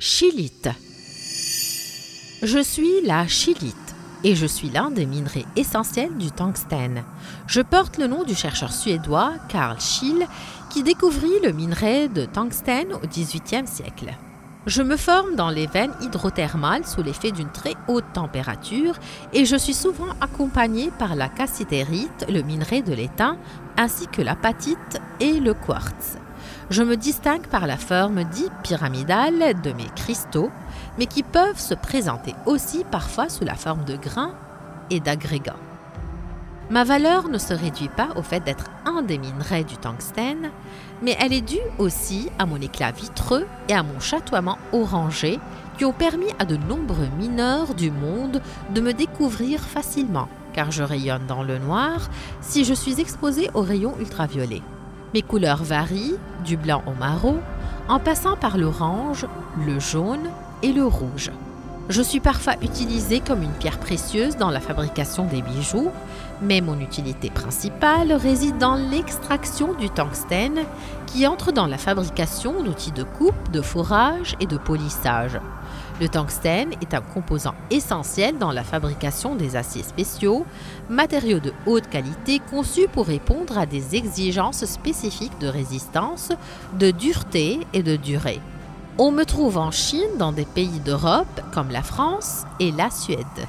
Chilite. Je suis la chilite et je suis l'un des minerais essentiels du tungstène. Je porte le nom du chercheur suédois Carl Schill qui découvrit le minerai de tungstène au XVIIIe siècle. Je me forme dans les veines hydrothermales sous l'effet d'une très haute température et je suis souvent accompagné par la cassitérite, le minerai de l'étain, ainsi que l'apatite et le quartz. Je me distingue par la forme dite pyramidale de mes cristaux, mais qui peuvent se présenter aussi parfois sous la forme de grains et d'agrégats. Ma valeur ne se réduit pas au fait d'être un des minerais du tungstène, mais elle est due aussi à mon éclat vitreux et à mon chatoiement orangé qui ont permis à de nombreux mineurs du monde de me découvrir facilement, car je rayonne dans le noir si je suis exposé aux rayons ultraviolets. Mes couleurs varient du blanc au marron, en passant par l'orange, le jaune et le rouge. Je suis parfois utilisée comme une pierre précieuse dans la fabrication des bijoux, mais mon utilité principale réside dans l'extraction du tungstène qui entre dans la fabrication d'outils de coupe, de fourrage et de polissage. Le tungstène est un composant essentiel dans la fabrication des aciers spéciaux, matériaux de haute qualité conçus pour répondre à des exigences spécifiques de résistance, de dureté et de durée. On me trouve en Chine, dans des pays d'Europe comme la France et la Suède.